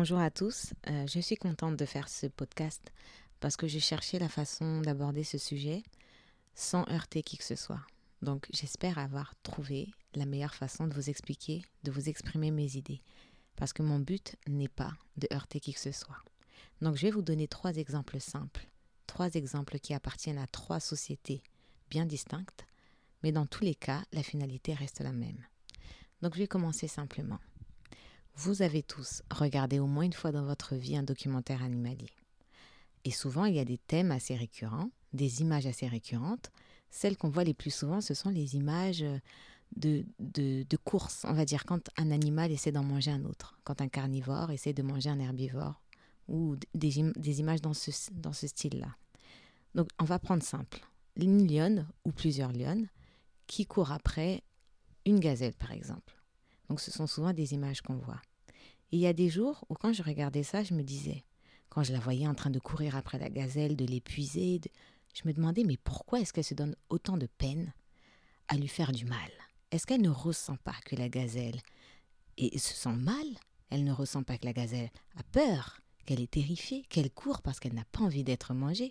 Bonjour à tous, euh, je suis contente de faire ce podcast parce que je cherchais la façon d'aborder ce sujet sans heurter qui que ce soit. Donc j'espère avoir trouvé la meilleure façon de vous expliquer, de vous exprimer mes idées. Parce que mon but n'est pas de heurter qui que ce soit. Donc je vais vous donner trois exemples simples. Trois exemples qui appartiennent à trois sociétés bien distinctes. Mais dans tous les cas, la finalité reste la même. Donc je vais commencer simplement. Vous avez tous regardé au moins une fois dans votre vie un documentaire animalier. Et souvent, il y a des thèmes assez récurrents, des images assez récurrentes. Celles qu'on voit les plus souvent, ce sont les images de, de, de on va dire, quand un animal essaie d'en manger un autre, quand un carnivore essaie de manger un herbivore, ou des, des images dans ce, dans ce style-là. Donc, on va prendre simple. Une lionne ou plusieurs lionnes qui courent après une gazelle, par exemple. Donc, ce sont souvent des images qu'on voit. Il y a des jours où, quand je regardais ça, je me disais, quand je la voyais en train de courir après la gazelle, de l'épuiser, je me demandais, mais pourquoi est-ce qu'elle se donne autant de peine à lui faire du mal? Est-ce qu'elle ne ressent pas que la gazelle et se sent mal? Elle ne ressent pas que la gazelle a peur, qu'elle est terrifiée, qu'elle court parce qu'elle n'a pas envie d'être mangée,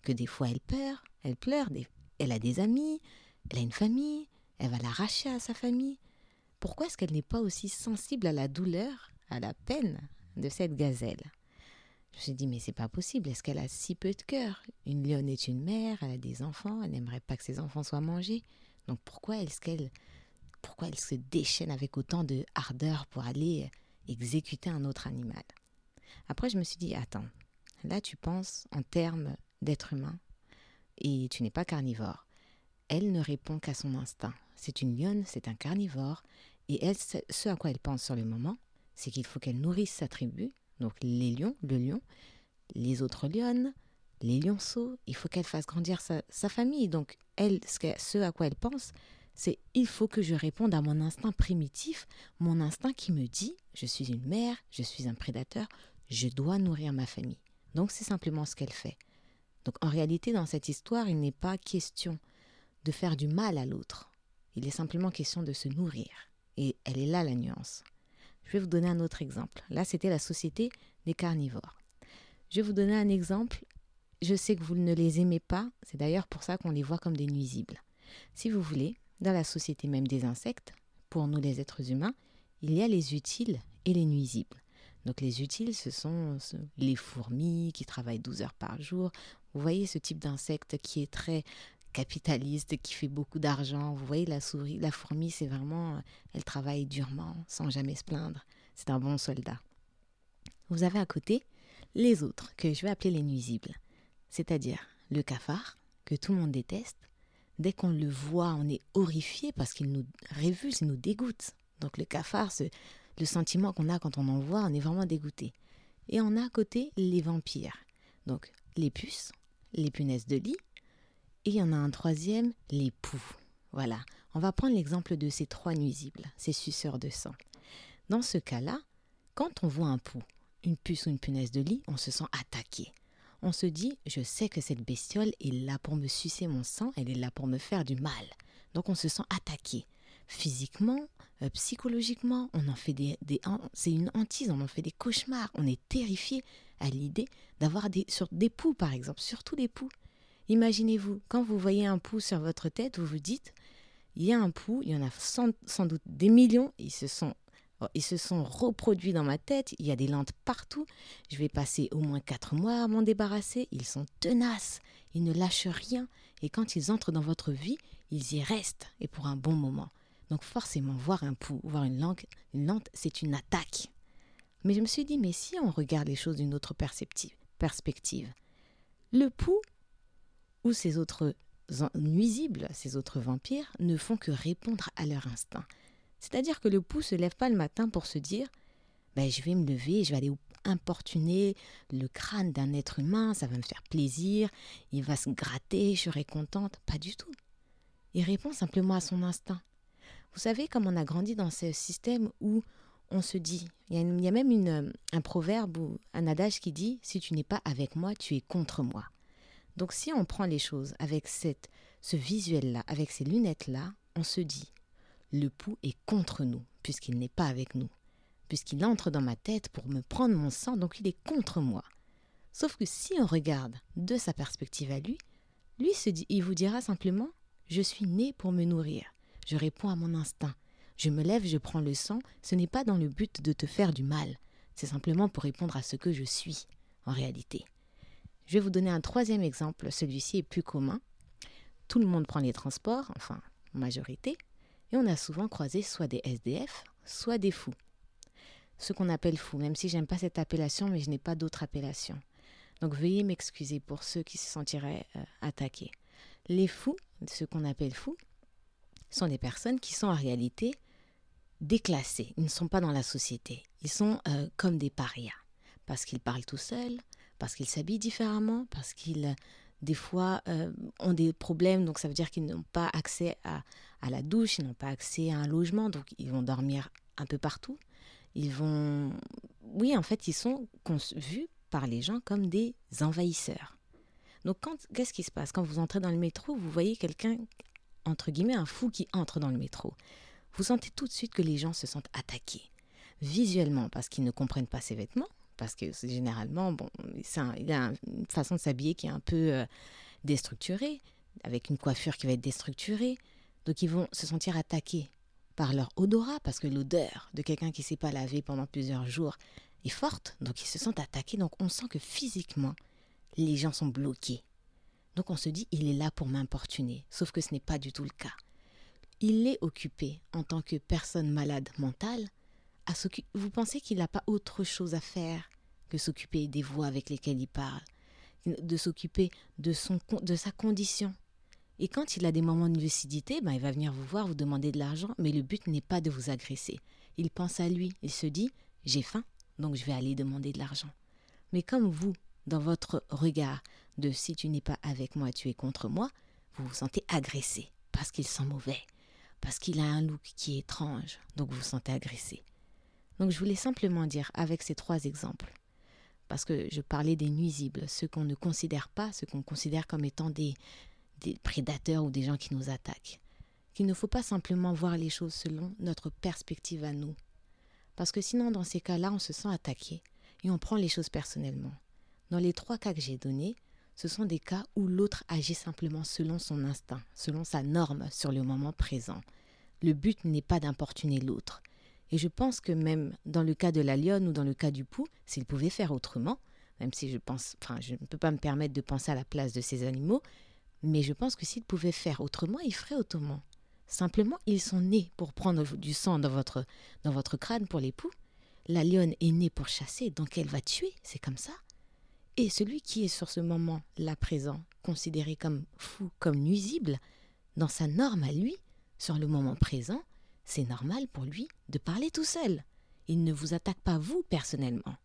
que des fois elle pleure, elle pleure, elle a des amis, elle a une famille, elle va l'arracher à sa famille. Pourquoi est-ce qu'elle n'est pas aussi sensible à la douleur, à la peine de cette gazelle? Je me suis dit, mais c'est pas possible, est-ce qu'elle a si peu de cœur? Une lionne est une mère, elle a des enfants, elle n'aimerait pas que ses enfants soient mangés. Donc pourquoi est-ce qu'elle pourquoi elle se déchaîne avec autant de ardeur pour aller exécuter un autre animal? Après, je me suis dit, attends, là tu penses en termes d'être humain et tu n'es pas carnivore. Elle ne répond qu'à son instinct. C'est une lionne, c'est un carnivore, et elle, ce à quoi elle pense sur le moment, c'est qu'il faut qu'elle nourrisse sa tribu, donc les lions, le lion, les autres lionnes, les lionceaux, il faut qu'elle fasse grandir sa, famille. Donc elle, ce à quoi elle pense, c'est il faut que je réponde à mon instinct primitif, mon instinct qui me dit je suis une mère, je suis un prédateur, je dois nourrir ma famille. Donc c'est simplement ce qu'elle fait. Donc en réalité, dans cette histoire, il n'est pas question de faire du mal à l'autre. Il est simplement question de se nourrir. Et elle est là la nuance. Je vais vous donner un autre exemple. Là, c'était la société des carnivores. Je vais vous donner un exemple. Je sais que vous ne les aimez pas. C'est d'ailleurs pour ça qu'on les voit comme des nuisibles. Si vous voulez, dans la société même des insectes, pour nous les êtres humains, il y a les utiles et les nuisibles. Donc les utiles, ce sont les fourmis qui travaillent 12 heures par jour. Vous voyez ce type d'insecte qui est très capitaliste, qui fait beaucoup d'argent. Vous voyez la souris, la fourmi, c'est vraiment, elle travaille durement, sans jamais se plaindre. C'est un bon soldat. Vous avez à côté les autres, que je vais appeler les nuisibles. C'est-à-dire le cafard, que tout le monde déteste. Dès qu'on le voit, on est horrifié parce qu'il nous révulse, il nous dégoûte. Donc le cafard, le sentiment qu'on a quand on en voit, on est vraiment dégoûté. Et on a à côté les vampires. Donc les puces, les punaises de lit, et il y en a un troisième, les poux. Voilà, on va prendre l'exemple de ces trois nuisibles, ces suceurs de sang. Dans ce cas-là, quand on voit un pou, une puce ou une punaise de lit, on se sent attaqué. On se dit, je sais que cette bestiole est là pour me sucer mon sang, elle est là pour me faire du mal. Donc on se sent attaqué. Physiquement, euh, psychologiquement, on en fait des, des c'est une hantise, on en fait des cauchemars. On est terrifié à l'idée d'avoir des sur des poux par exemple, surtout des poux. Imaginez-vous, quand vous voyez un pouls sur votre tête, vous vous dites, il y a un pouls, il y en a sans, doute des millions, ils se sont ils se sont reproduits dans ma tête, il y a des lentes partout. Je vais passer au moins quatre mois à m'en débarrasser. Ils sont tenaces, ils ne lâchent rien. Et quand ils entrent dans votre vie, ils y restent, et pour un bon moment. Donc forcément, voir un pouls, voir une, langue, une lente, c'est une attaque. Mais je me suis dit, mais si on regarde les choses d'une autre perspective, le pouls, ou ces autres nuisibles, ces autres vampires, ne font que répondre à leur instinct. C'est-à-dire que le pouls se lève pas le matin pour se dire ben, je vais me lever, je vais aller importuner le crâne d'un être humain, ça va me faire plaisir, il va se gratter, je serai contente. Pas du tout. Il répond simplement à son instinct. Vous savez, comme on a grandi dans ce système où on se dit, il y a, même un proverbe ou un adage qui dit Si tu n'es pas avec moi, tu es contre moi. Donc si on prend les choses avec cette, ce visuel-là, avec ces lunettes-là, on se dit, le pouls est contre nous, puisqu'il n'est pas avec nous. puisqu'il entre dans ma tête pour me prendre mon sang, donc il est contre moi. Sauf que si on regarde de sa perspective à lui, lui se dit, il vous dira simplement Je suis né pour me nourrir. Je réponds à mon instinct. Je me lève, je prends le sang. Ce n'est pas dans le but de te faire du mal. C'est simplement pour répondre à ce que je suis, en réalité. Je vais vous donner un troisième exemple. Celui-ci est plus commun. Tout le monde prend les transports, enfin, majorité, et on a souvent croisé soit des SDF, soit des fous. Ce qu'on appelle fous, même si j'aime pas cette appellation, mais je n'ai pas d'autre appellation. Donc veuillez m'excuser pour ceux qui se sentiraient euh, attaqués. Les fous, ce qu'on appelle fous, sont des personnes qui sont en réalité déclassés. Ils ne sont pas dans la société. Ils sont euh, comme des parias. Parce qu'ils parlent tout seuls, parce qu'ils s'habillent différemment, parce qu'ils, des fois, euh, ont des problèmes. Donc, ça veut dire qu'ils n'ont pas accès à, à la douche, ils n'ont pas accès à un logement. Donc, ils vont dormir un peu partout. Ils vont. Oui, en fait, ils sont vus par les gens comme des envahisseurs. Donc, qu'est-ce qui se passe? Quand vous entrez dans le métro, vous voyez quelqu'un, entre guillemets, un fou qui entre dans le métro vous sentez tout de suite que les gens se sentent attaqués. Visuellement, parce qu'ils ne comprennent pas ses vêtements, parce que généralement, bon, il a une façon de s'habiller qui est un peu euh, déstructurée, avec une coiffure qui va être déstructurée. Donc ils vont se sentir attaqués par leur odorat, parce que l'odeur de quelqu'un qui ne s'est pas lavé pendant plusieurs jours est forte, donc ils se sentent attaqués. Donc on sent que physiquement, les gens sont bloqués. Donc on se dit, il est là pour m'importuner, sauf que ce n'est pas du tout le cas il est occupé en tant que personne malade mentale Vous pensez qu'il n'a pas autre chose à faire que s'occuper des voix avec lesquelles il parle, de s'occuper de, son, de sa condition? Et quand il a des moments de lucidité, ben, il va venir vous voir, vous demander de l'argent, mais le but n'est pas de vous agresser. Il pense à lui, il se dit, j'ai faim, donc je vais aller demander de l'argent. Mais comme vous, dans votre regard de si tu n'es pas avec moi, tu es contre moi, vous vous sentez agressé parce qu'il sent mauvais, parce qu'il a un look qui est étrange, donc vous vous sentez agressé. Donc je voulais simplement dire avec ces trois exemples, parce que je parlais des nuisibles, ceux qu'on ne considère pas, ceux qu'on considère comme étant des, prédateurs ou des gens qui nous attaquent, qu'il ne faut pas simplement voir les choses selon notre perspective à nous. Parce que sinon, dans ces cas-là, on se sent attaqué et on prend les choses personnellement. Dans les trois cas que j'ai donnés, ce sont des cas où l'autre agit simplement selon son instinct, selon sa norme sur le moment présent. Le but n'est pas d'importuner l'autre. Et je pense que même dans le cas de la lionne ou dans le cas du pou, s'il pouvait faire autrement, même si je pense, enfin, je ne peux pas me permettre de penser à la place de ces animaux, mais je pense que s'il pouvait faire autrement, il ferait autrement. Simplement, ils sont nés pour prendre du sang dans votre, dans votre crâne pour les poux. La lionne est née pour chasser, donc elle va tuer, c'est comme ça. Et celui qui est sur ce moment là présent, considéré comme fou, comme nuisible, dans sa norme à lui, sur le moment présent, c'est normal pour lui de parler tout seul. Il ne vous attaque pas vous personnellement.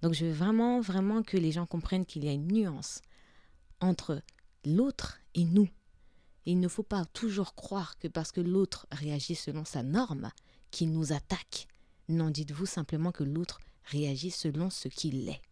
Donc je veux vraiment, vraiment que les gens comprennent qu'il y a une nuance entre l'autre et nous. il ne faut pas toujours croire que parce que l'autre réagit selon sa norme, qu'il nous attaque. Non, dites-vous simplement que l'autre réagit selon ce qu'il est.